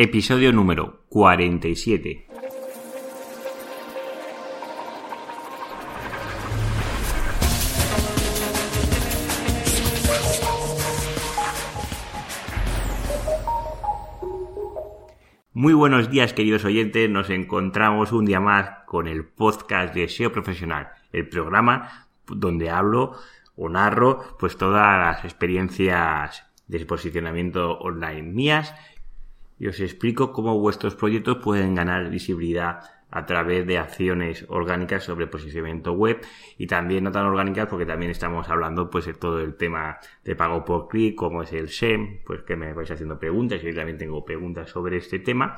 Episodio número 47. Muy buenos días queridos oyentes, nos encontramos un día más con el podcast de SEO Profesional, el programa donde hablo o narro pues todas las experiencias de posicionamiento online mías y os explico cómo vuestros proyectos pueden ganar visibilidad a través de acciones orgánicas sobre posicionamiento web y también no tan orgánicas porque también estamos hablando pues de todo el tema de pago por clic, como es el SEM, pues que me vais haciendo preguntas y yo también tengo preguntas sobre este tema.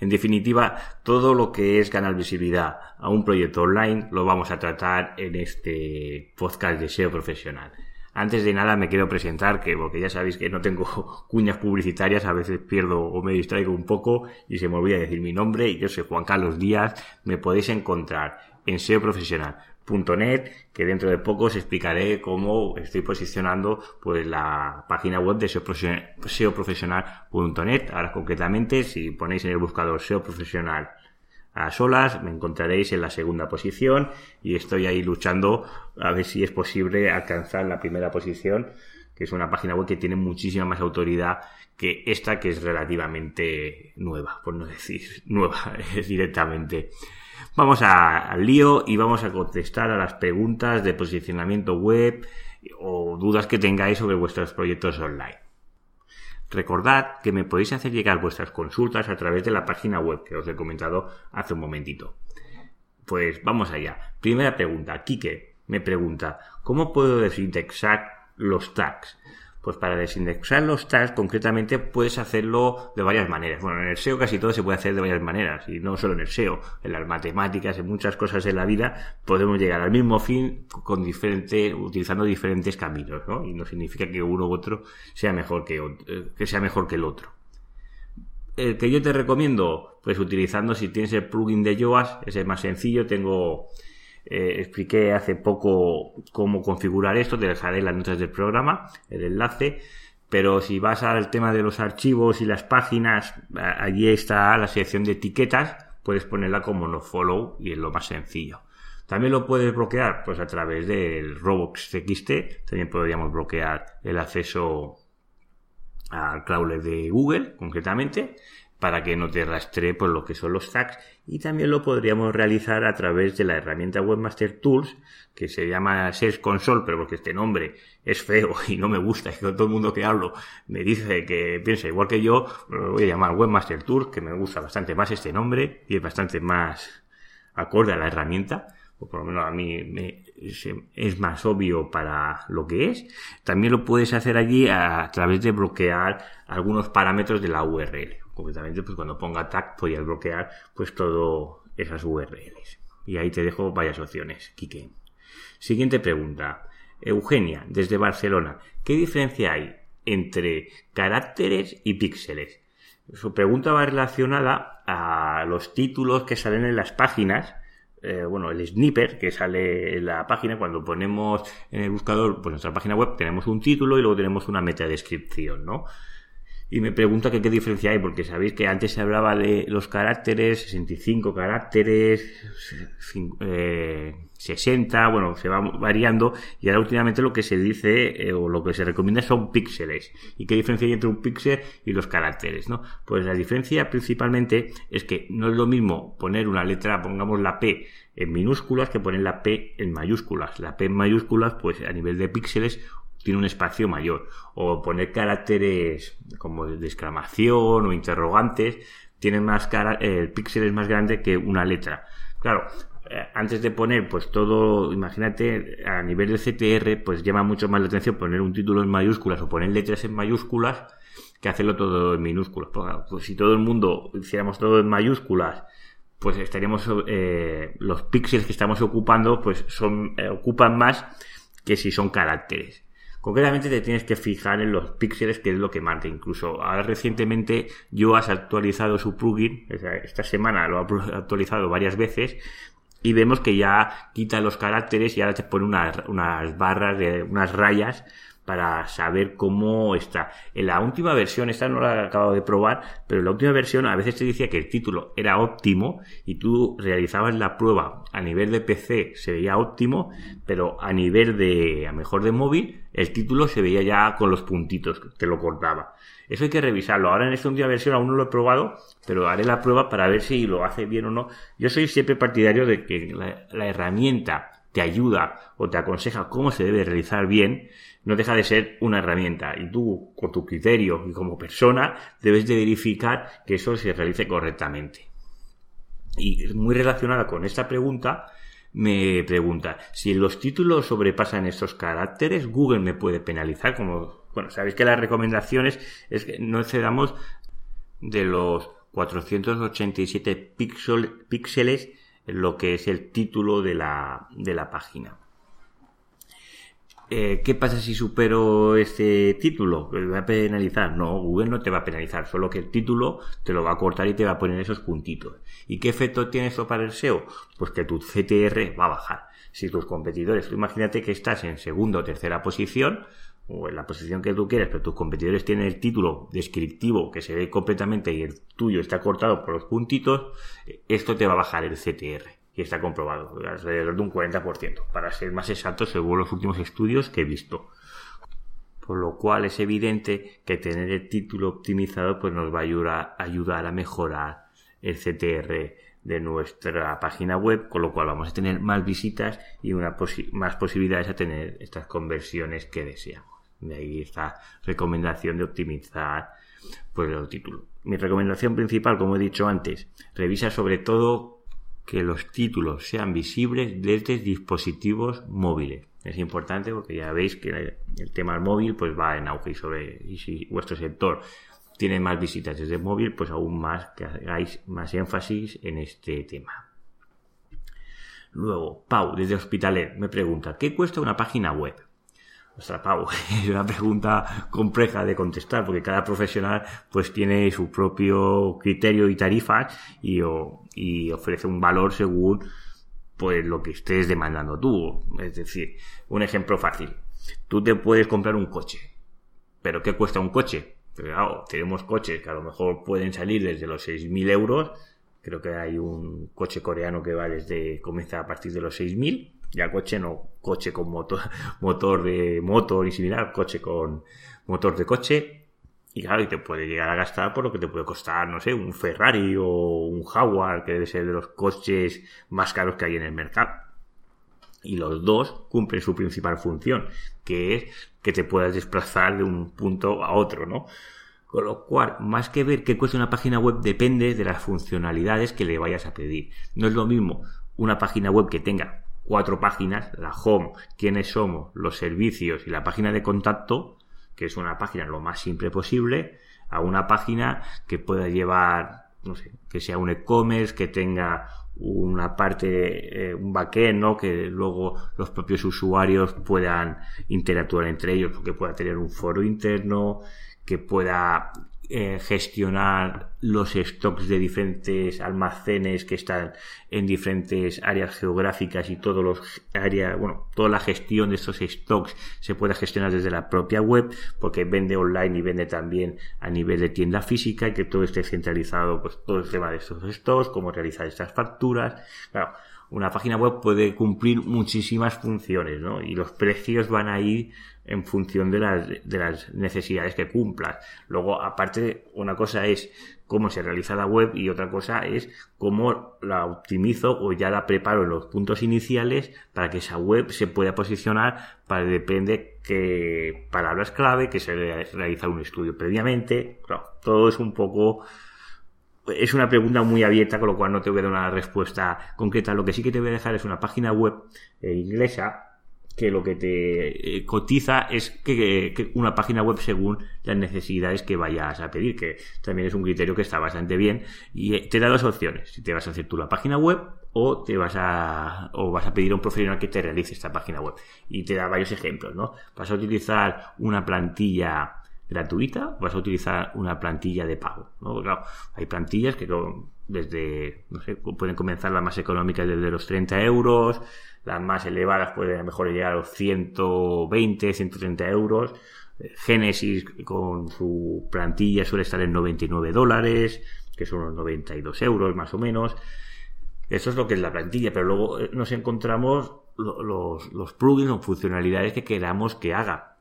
En definitiva, todo lo que es ganar visibilidad a un proyecto online lo vamos a tratar en este podcast de SEO profesional. Antes de nada me quiero presentar, que porque ya sabéis que no tengo cuñas publicitarias, a veces pierdo o me distraigo un poco y se me olvida decir mi nombre. Y yo soy Juan Carlos Díaz. Me podéis encontrar en seoprofesional.net, que dentro de poco os explicaré cómo estoy posicionando pues la página web de seoprofesional.net. Ahora concretamente, si ponéis en el buscador SEO Profesional a solas, me encontraréis en la segunda posición y estoy ahí luchando a ver si es posible alcanzar la primera posición, que es una página web que tiene muchísima más autoridad que esta que es relativamente nueva, por no decir nueva directamente. Vamos al lío y vamos a contestar a las preguntas de posicionamiento web o dudas que tengáis sobre vuestros proyectos online. Recordad que me podéis hacer llegar vuestras consultas a través de la página web que os he comentado hace un momentito. Pues vamos allá. Primera pregunta. Kike me pregunta, ¿cómo puedo desindexar los tags? Pues para desindexar los tags, concretamente, puedes hacerlo de varias maneras. Bueno, en el SEO casi todo se puede hacer de varias maneras, y no solo en el SEO, en las matemáticas, en muchas cosas de la vida, podemos llegar al mismo fin con diferente, utilizando diferentes caminos, ¿no? Y no significa que uno u otro sea mejor que, eh, que sea mejor que el otro. El que yo te recomiendo, pues utilizando si tienes el plugin de Yoast, ese es más sencillo, tengo eh, expliqué hace poco cómo configurar esto, te dejaré las notas del programa, el enlace. Pero si vas al tema de los archivos y las páginas, allí está la sección de etiquetas, puedes ponerla como no follow y es lo más sencillo. También lo puedes bloquear pues a través del Robox TXT, también podríamos bloquear el acceso al crawler de Google concretamente para que no te rastree por lo que son los tags y también lo podríamos realizar a través de la herramienta Webmaster Tools que se llama Search Console pero porque este nombre es feo y no me gusta y todo el mundo que hablo me dice que piensa igual que yo lo voy a llamar Webmaster Tools que me gusta bastante más este nombre y es bastante más acorde a la herramienta o por lo menos a mí me, es más obvio para lo que es. También lo puedes hacer allí a, través de bloquear algunos parámetros de la URL concretamente pues cuando ponga tag podrías bloquear pues todo esas URLs. Y ahí te dejo varias opciones, Kike. Siguiente pregunta. Eugenia, desde Barcelona. ¿Qué diferencia hay entre caracteres y píxeles? Su pregunta va relacionada a los títulos que salen en las páginas. Eh, bueno, el sniper que sale en la página, cuando ponemos en el buscador, pues nuestra página web, tenemos un título y luego tenemos una metadescripción, ¿no? Y me pregunta qué diferencia hay, porque sabéis que antes se hablaba de los caracteres, 65 caracteres, 60, eh, bueno, se va variando, y ahora últimamente lo que se dice eh, o lo que se recomienda son píxeles. ¿Y qué diferencia hay entre un píxel y los caracteres? ¿no? Pues la diferencia principalmente es que no es lo mismo poner una letra, pongamos la P en minúsculas, que poner la P en mayúsculas. La P en mayúsculas, pues a nivel de píxeles, tiene un espacio mayor. O poner caracteres como de exclamación o interrogantes, tienen más cara, el píxel es más grande que una letra. Claro, eh, antes de poner pues todo, imagínate, a nivel de CTR, pues llama mucho más la atención poner un título en mayúsculas o poner letras en mayúsculas que hacerlo todo en minúsculas. Pues, pues si todo el mundo hiciéramos todo en mayúsculas, pues estaríamos, eh, los píxeles que estamos ocupando, pues son, eh, ocupan más que si son caracteres. Concretamente te tienes que fijar en los píxeles, que es lo que marca. Incluso ahora recientemente yo has actualizado su plugin, esta semana lo ha actualizado varias veces, y vemos que ya quita los caracteres y ahora te pone unas, unas barras, de, unas rayas para saber cómo está. En la última versión, esta no la he acabado de probar, pero en la última versión a veces te decía que el título era óptimo y tú realizabas la prueba a nivel de PC se veía óptimo, pero a nivel de, a mejor de móvil, el título se veía ya con los puntitos, te lo cortaba. Eso hay que revisarlo. Ahora en esta última versión aún no lo he probado, pero haré la prueba para ver si lo hace bien o no. Yo soy siempre partidario de que la herramienta te ayuda o te aconseja cómo se debe realizar bien, no deja de ser una herramienta y tú, con tu criterio y como persona, debes de verificar que eso se realice correctamente. Y muy relacionada con esta pregunta, me pregunta, si los títulos sobrepasan estos caracteres, Google me puede penalizar, como, bueno, sabéis que las recomendaciones es que no excedamos de los 487 píxeles lo que es el título de la, de la página. Eh, ¿Qué pasa si supero este título? ¿Me va a penalizar? No, Google no te va a penalizar, solo que el título te lo va a cortar y te va a poner esos puntitos. ¿Y qué efecto tiene esto para el SEO? Pues que tu CTR va a bajar. Si tus competidores, imagínate que estás en segunda o tercera posición, o en la posición que tú quieres, pero tus competidores tienen el título descriptivo que se ve completamente y el tuyo está cortado por los puntitos, esto te va a bajar el CTR y está comprobado, alrededor de un 40%, para ser más exacto según los últimos estudios que he visto. Por lo cual es evidente que tener el título optimizado pues nos va a ayudar, a mejorar el CTR de nuestra página web, con lo cual vamos a tener más visitas y una más posibilidades a tener estas conversiones que deseamos. De ahí esta recomendación de optimizar pues el título. Mi recomendación principal, como he dicho antes, revisa sobre todo que los títulos sean visibles desde dispositivos móviles. Es importante porque ya veis que el tema móvil pues va en auge y sobre y si vuestro sector tiene más visitas desde móvil, pues aún más que hagáis más énfasis en este tema. Luego, Pau, desde Hospitalet, me pregunta, ¿qué cuesta una página web? Ostras, Pau, es una pregunta compleja de contestar porque cada profesional pues tiene su propio criterio y tarifas y, y ofrece un valor según pues lo que estés demandando tú. Es decir, un ejemplo fácil. Tú te puedes comprar un coche. ¿Pero qué cuesta un coche? claro, tenemos coches que a lo mejor pueden salir desde los 6.000 euros. Creo que hay un coche coreano que va desde, comienza a partir de los 6.000 ya coche no, coche con motor, motor de motor y similar, coche con motor de coche. Y claro, y te puede llegar a gastar por lo que te puede costar, no sé, un Ferrari o un Jaguar, que debe ser de los coches más caros que hay en el mercado. Y los dos cumplen su principal función, que es que te puedas desplazar de un punto a otro, ¿no? Con lo cual, más que ver qué cuesta una página web, depende de las funcionalidades que le vayas a pedir. No es lo mismo una página web que tenga cuatro páginas, la home, quiénes somos, los servicios y la página de contacto, que es una página lo más simple posible, a una página que pueda llevar, no sé, que sea un e-commerce, que tenga una parte, eh, un backend, ¿no? Que luego los propios usuarios puedan interactuar entre ellos, que pueda tener un foro interno, que pueda eh, gestionar los stocks de diferentes almacenes que están en diferentes áreas geográficas y todos los áreas, bueno, toda la gestión de estos stocks se puede gestionar desde la propia web porque vende online y vende también a nivel de tienda física y que todo esté centralizado, pues todo el tema de estos stocks, cómo realizar estas facturas. Claro, una página web puede cumplir muchísimas funciones, ¿no? Y los precios van a ir en función de las, de las necesidades que cumplas. Luego, aparte, una cosa es cómo se realiza la web y otra cosa es cómo la optimizo o ya la preparo en los puntos iniciales para que esa web se pueda posicionar para depende qué palabras clave, que se realiza un estudio previamente. todo es un poco es una pregunta muy abierta, con lo cual no te voy a dar una respuesta concreta. Lo que sí que te voy a dejar es una página web eh, inglesa que lo que te eh, cotiza es que, una página web según las necesidades que vayas a pedir, que también es un criterio que está bastante bien y eh, te da dos opciones, si te vas a hacer tú la página web o te vas a o vas a pedir a un profesional que te realice esta página web y te da varios ejemplos, ¿no? Vas a utilizar una plantilla gratuita, vas a utilizar una plantilla de pago. hay plantillas que desde, no sé, pueden comenzar las más económicas desde los 30 euros, las más elevadas pueden a lo mejor llegar a los 120, 130 euros. Genesis con su plantilla suele estar en 99 dólares, que son unos 92 euros más o menos. Eso es lo que es la plantilla, pero luego eh, nos encontramos los, los plugins o funcionalidades que queramos que haga.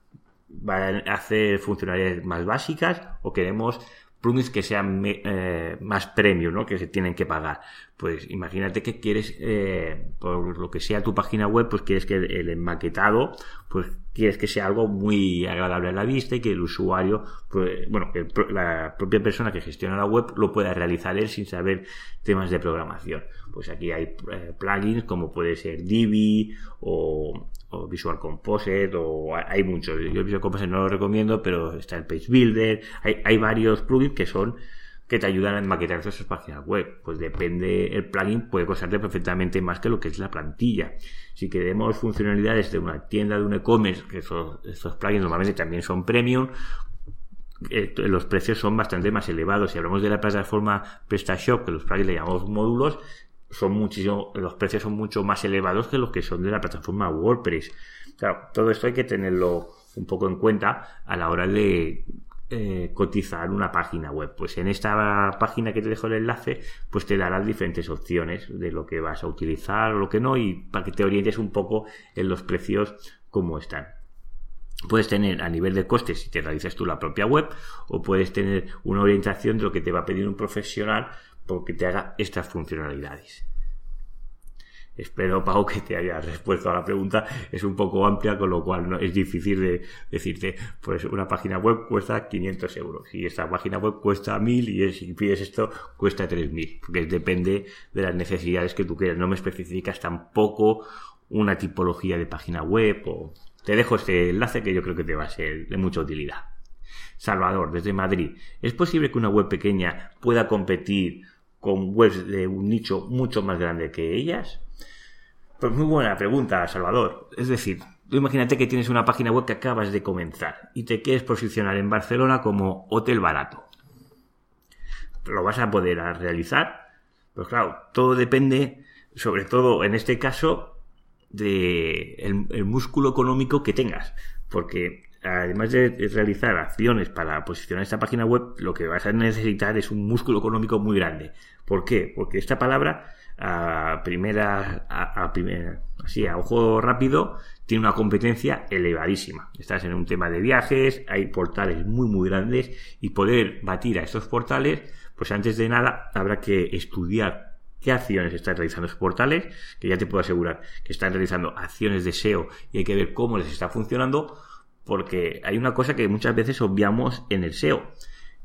Va a hacer funcionalidades más básicas o queremos plugins que sean eh, más premium, ¿no? Que se tienen que pagar. Pues imagínate que quieres, eh, por lo que sea tu página web, pues quieres que el, enmaquetado, pues quieres que sea algo muy agradable a la vista y que el usuario, pues, bueno, que la propia persona que gestiona la web lo pueda realizar él sin saber temas de programación. Pues aquí hay eh, plugins como puede ser Divi o, o Visual Composite o hay muchos. Yo Visual Composite no lo recomiendo, pero está el Page Builder. Hay, hay varios plugins que son que te ayudan a maquetar esas páginas web. Pues depende, el plugin puede costarte perfectamente más que lo que es la plantilla. Si queremos funcionalidades de una tienda de un e-commerce, que esos, estos plugins normalmente también son premium, eh, los precios son bastante más elevados. Si hablamos de la plataforma PrestaShop, que los plugins le llamamos módulos, son muchísimo, los precios son mucho más elevados que los que son de la plataforma WordPress. Todo esto hay que tenerlo un poco en cuenta a la hora de eh, cotizar una página web. Pues en esta página que te dejo el enlace, pues te darán diferentes opciones de lo que vas a utilizar o lo que no, y para que te orientes un poco en los precios como están. Puedes tener a nivel de costes si te realizas tú la propia web, o puedes tener una orientación de lo que te va a pedir un profesional que te haga estas funcionalidades. Espero, Pau, que te haya respuesto a la pregunta. Es un poco amplia, con lo cual no, es difícil de decirte, pues una página web cuesta 500 euros y esta página web cuesta 1000 y si pides esto cuesta 3000, porque depende de las necesidades que tú quieras. No me especificas tampoco una tipología de página web o te dejo este enlace que yo creo que te va a ser de mucha utilidad. Salvador, desde Madrid. ¿Es posible que una web pequeña pueda competir con webs de un nicho mucho más grande que ellas? Pues muy buena pregunta, Salvador. Es decir, tú imagínate que tienes una página web que acabas de comenzar y te quieres posicionar en Barcelona como hotel barato. ¿Lo vas a poder realizar? Pues claro, todo depende, sobre todo en este caso, de el músculo económico que tengas. Porque además de realizar acciones para posicionar esta página web, lo que vas a necesitar es un músculo económico muy grande. ¿Por qué? Porque esta palabra, a primera, a, primera, así, a ojo rápido, tiene una competencia elevadísima. Estás en un tema de viajes, hay portales muy, muy grandes y poder batir a estos portales, pues antes de nada habrá que estudiar qué acciones están realizando esos portales, que ya te puedo asegurar que están realizando acciones de SEO y hay que ver cómo les está funcionando porque hay una cosa que muchas veces obviamos en el SEO,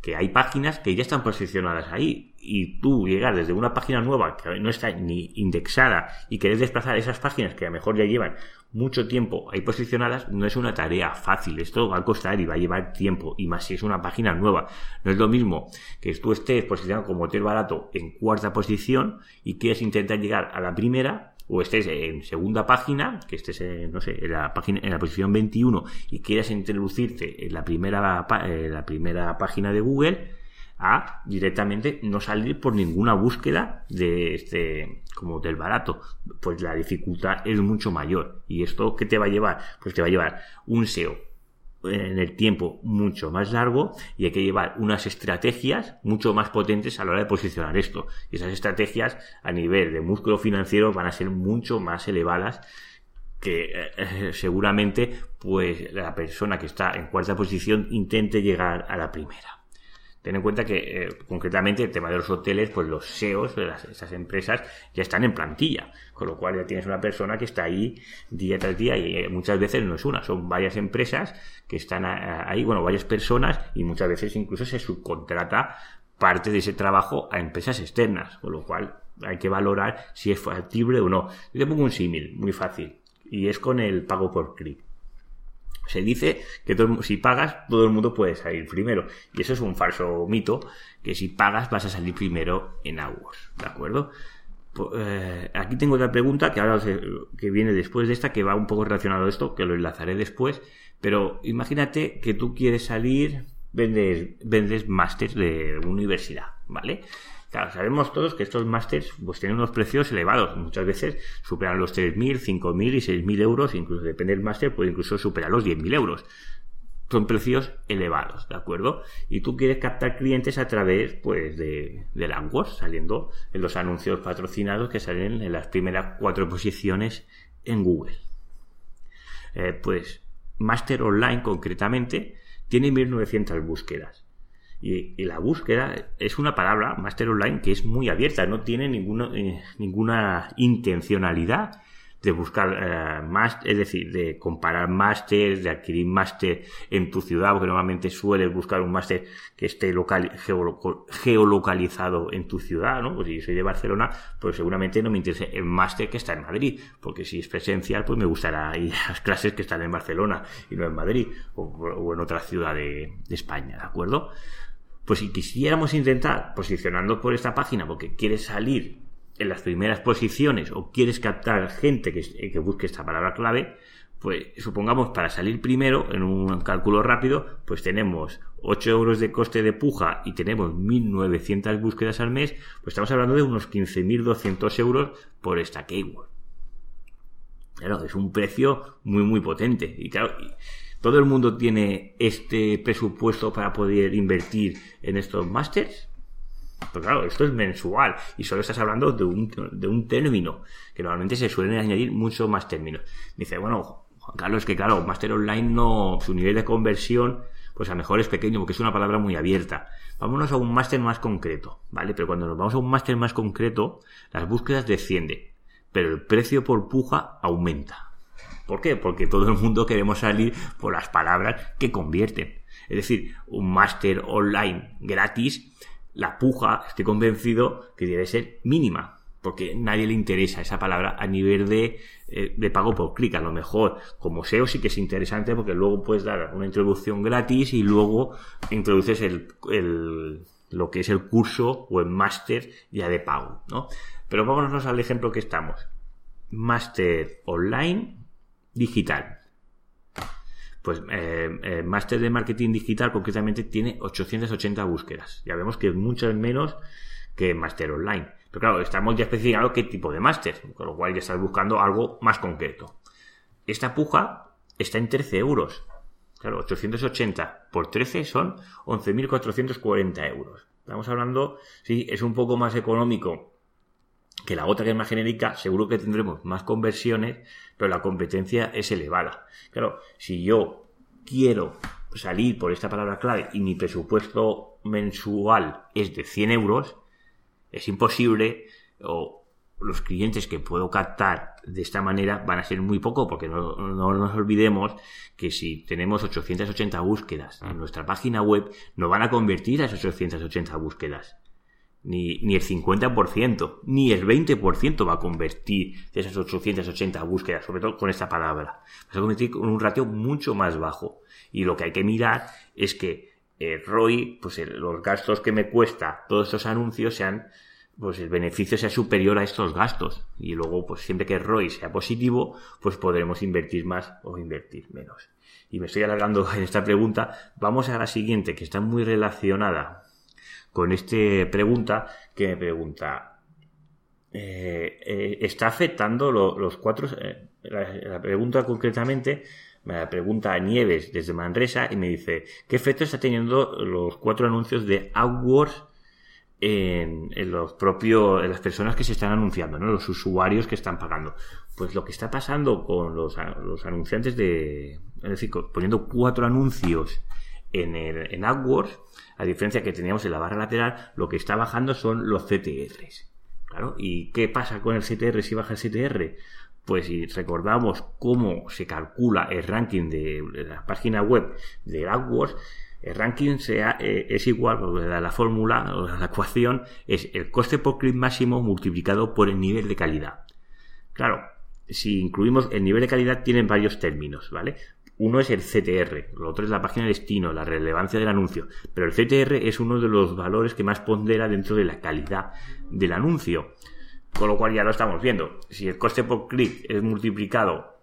que hay páginas que ya están posicionadas ahí y tú llegar desde una página nueva que no está ni indexada y querés desplazar esas páginas que a lo mejor ya llevan mucho tiempo ahí posicionadas, no es una tarea fácil. Esto va a costar y va a llevar tiempo y más si es una página nueva. No es lo mismo que tú estés posicionado como hotel barato en cuarta posición y quieres intentar llegar a la primera o estés en segunda página, que estés en, no sé, en la página, en la posición 21 y quieras introducirte en la primera, en la primera página de Google, a directamente no salir por ninguna búsqueda de este como del barato. Pues la dificultad es mucho mayor y esto qué te va a llevar pues te va a llevar un SEO en el tiempo mucho más largo y hay que llevar unas estrategias mucho más potentes a la hora de posicionar esto. Y esas estrategias a nivel de músculo financiero van a ser mucho más elevadas que eh, seguramente pues la persona que está en cuarta posición intente llegar a la primera. Ten en cuenta que, eh, concretamente, el tema de los hoteles, pues los SEOs de esas empresas ya están en plantilla, con lo cual ya tienes una persona que está ahí día tras día y eh, muchas veces no es una, son varias empresas que están ahí, bueno, varias personas y muchas veces incluso se subcontrata parte de ese trabajo a empresas externas, con lo cual hay que valorar si es factible o no. Yo te pongo un símil muy fácil y es con el pago por clic. Se dice que si pagas, todo el mundo puede salir primero. Y eso es un falso mito, que si pagas vas a salir primero en AWS. ¿De acuerdo? Eh, aquí tengo otra pregunta que ahora que viene después de esta, que va un poco relacionado a esto, que lo enlazaré después. Pero imagínate que tú quieres salir vendes, vendes másters de universidad, ¿vale? Sabemos todos que estos másters pues tienen unos precios elevados. Muchas veces superan los 3.000, 5.000 y 6.000 euros. Incluso depende del máster, puede incluso superar los 10.000 euros. Son precios elevados, ¿de acuerdo? Y tú quieres captar clientes a través, pues, de, de saliendo en los anuncios patrocinados que salen en las primeras cuatro posiciones en Google. Eh, pues, Master Online concretamente tiene 1.900 búsquedas. Y, la búsqueda es una palabra, Master Online, que es muy abierta, no tiene ninguna, eh, ninguna intencionalidad de buscar eh, más, es decir, de comparar máster, de adquirir máster en tu ciudad, porque normalmente sueles buscar un máster que esté local, geolocalizado en tu ciudad, ¿no? Pues si soy de Barcelona, pues seguramente no me interesa el máster que está en Madrid, porque si es presencial, pues me gustará ir a las clases que están en Barcelona y no en Madrid, o, en otra ciudad de, de España, ¿de acuerdo? Pues si quisiéramos intentar posicionando por esta página porque quieres salir en las primeras posiciones o quieres captar gente que, busque esta palabra clave, pues supongamos para salir primero en un cálculo rápido, pues tenemos 8 euros de coste de puja y tenemos 1.900 búsquedas al mes, pues estamos hablando de unos 15.200 euros por esta keyword. Claro, es un precio muy muy potente. Y claro, todo el mundo tiene este presupuesto para poder invertir en estos másters. Pues claro, esto es mensual y solo estás hablando de un, de un término, que normalmente se suelen añadir muchos más términos. Dice, bueno, Juan Carlos, que claro, Master Online no, su nivel de conversión, pues a lo mejor es pequeño porque es una palabra muy abierta. Vámonos a un máster más concreto, ¿vale? Pero cuando nos vamos a un máster más concreto, las búsquedas descienden, pero el precio por puja aumenta. ¿Por qué? Porque todo el mundo queremos salir por las palabras que convierten. Es decir, un máster online gratis la puja, estoy convencido que debe ser mínima, porque nadie le interesa esa palabra a nivel de, eh, de pago por clic. A lo mejor, como SEO sí que es interesante porque luego puedes dar una introducción gratis y luego introduces el, el, lo que es el curso o el máster ya de pago, ¿no? Pero vámonos al ejemplo que estamos. Máster online digital pues eh, eh, Máster de Marketing Digital concretamente tiene 880 búsquedas. Ya vemos que es mucho menos que Máster Online. Pero claro, estamos ya especificando qué tipo de máster, con lo cual ya estás buscando algo más concreto. Esta puja está en 13 euros. Claro, 880 por 13 son 11.440 euros. Estamos hablando, sí, es un poco más económico que la otra que es más genérica, seguro que tendremos más conversiones, pero la competencia es elevada. Claro, si yo quiero salir por esta palabra clave y mi presupuesto mensual es de 100 euros, es imposible o los clientes que puedo captar de esta manera van a ser muy poco porque no, no, nos olvidemos que si tenemos 880 búsquedas en nuestra página web no van a convertir a esas 880 búsquedas ni, ni el 50%, ni el 20% va a convertir de esas 880 búsquedas, sobre todo con esta palabra. Va a convertir con un ratio mucho más bajo. Y lo que hay que mirar es que el ROI, pues los gastos que me cuesta todos estos anuncios sean, pues el beneficio sea superior a estos gastos. Y luego, pues siempre que el ROI sea positivo, pues podremos invertir más o invertir menos. Y me estoy alargando en esta pregunta. Vamos a la siguiente, que está muy relacionada con esta pregunta que me pregunta, eh, eh, ¿está afectando los cuatro? Eh, la, pregunta concretamente me la pregunta Nieves desde Manresa y me dice, ¿qué efecto está teniendo los cuatro anuncios de AdWords en, los propios, en las personas que se están anunciando, ¿no? los usuarios que están pagando? Pues lo que está pasando con los, los anunciantes de, es decir, poniendo cuatro anuncios en, el, AdWords, a diferencia que teníamos en la barra lateral, lo que está bajando son los CTRs. Claro, ¿y qué pasa con el CTR si baja el CTR? Pues si recordamos cómo se calcula el ranking de, la página web de AdWords, el ranking sea, eh, es igual, la, la fórmula o la ecuación es el coste por clic máximo multiplicado por el nivel de calidad. Claro, si incluimos el nivel de calidad tienen varios términos, ¿vale? Uno es el CTR, lo otro es la página de destino, la relevancia del anuncio. Pero el CTR es uno de los valores que más pondera dentro de la calidad del anuncio. Con lo cual ya lo estamos viendo. Si el coste por clic es multiplicado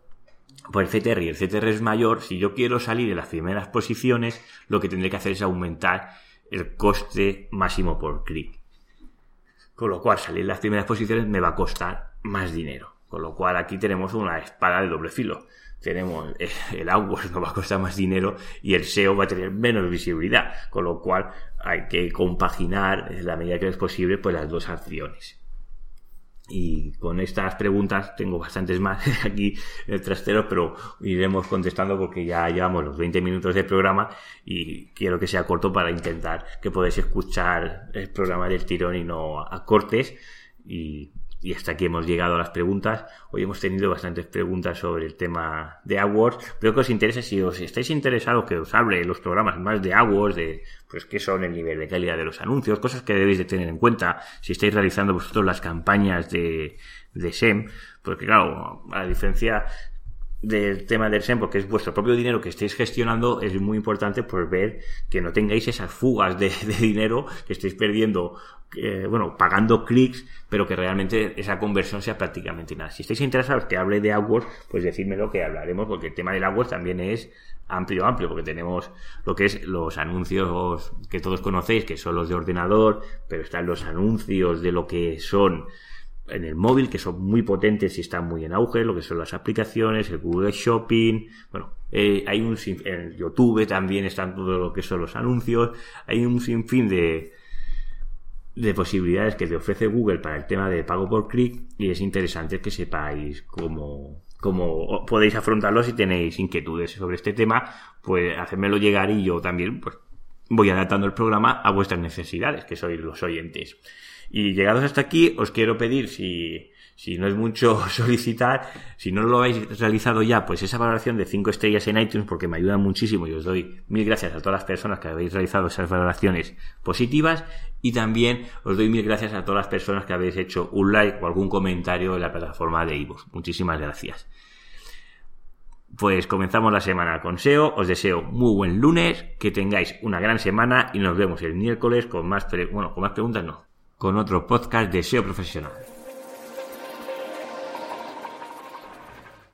por el CTR y el CTR es mayor, si yo quiero salir en las primeras posiciones, lo que tendré que hacer es aumentar el coste máximo por clic. Con lo cual, salir en las primeras posiciones me va a costar más dinero. Con lo cual, aquí tenemos una espada de doble filo. Tenemos el AdWords no va a costar más dinero y el SEO va a tener menos visibilidad. Con lo cual, hay que compaginar, en la medida que es posible, pues las dos acciones. Y con estas preguntas tengo bastantes más aquí en el trastero, pero iremos contestando porque ya llevamos los 20 minutos de programa y quiero que sea corto para intentar que podáis escuchar el programa del tirón y no a cortes. Y y hasta aquí hemos llegado a las preguntas. Hoy hemos tenido bastantes preguntas sobre el tema de AdWords. Creo que os interesa, si os estáis interesados, que os hable los programas más de AdWords, de pues qué son el nivel de calidad de los anuncios, cosas que debéis de tener en cuenta si estáis realizando vosotros las campañas de, de SEM. Porque claro, a diferencia del tema del SEM, porque es vuestro propio dinero que estéis gestionando, es muy importante por ver que no tengáis esas fugas de, de dinero que estéis perdiendo eh, bueno, pagando clics, pero que realmente esa conversión sea prácticamente nada. Si estáis interesados que hable de AdWords, pues decídmelo que hablaremos, porque el tema del AdWords también es amplio, amplio, porque tenemos lo que es los anuncios que todos conocéis, que son los de ordenador, pero están los anuncios de lo que son en el móvil, que son muy potentes y están muy en auge, lo que son las aplicaciones, el Google Shopping, bueno, eh, hay un en YouTube también están todo lo que son los anuncios, hay un sinfín de, de posibilidades que te ofrece Google para el tema de pago por clic y es interesante que sepáis cómo, cómo podéis afrontarlo si tenéis inquietudes sobre este tema, pues hacérmelo llegar y yo también pues voy adaptando el programa a vuestras necesidades, que sois los oyentes. Y llegados hasta aquí, os quiero pedir si no es mucho solicitar, si no lo habéis realizado ya, pues esa valoración de 5 estrellas en iTunes, porque me ayuda muchísimo y os doy mil gracias a todas las personas que habéis realizado esas valoraciones positivas y también os doy mil gracias a todas las personas que habéis hecho un like o algún comentario en la plataforma de iVoox. Muchísimas gracias. Pues comenzamos la semana con SEO. Os deseo muy buen lunes, que tengáis una gran semana y nos vemos el miércoles con más, bueno, con más preguntas, no, con otro podcast de SEO profesional.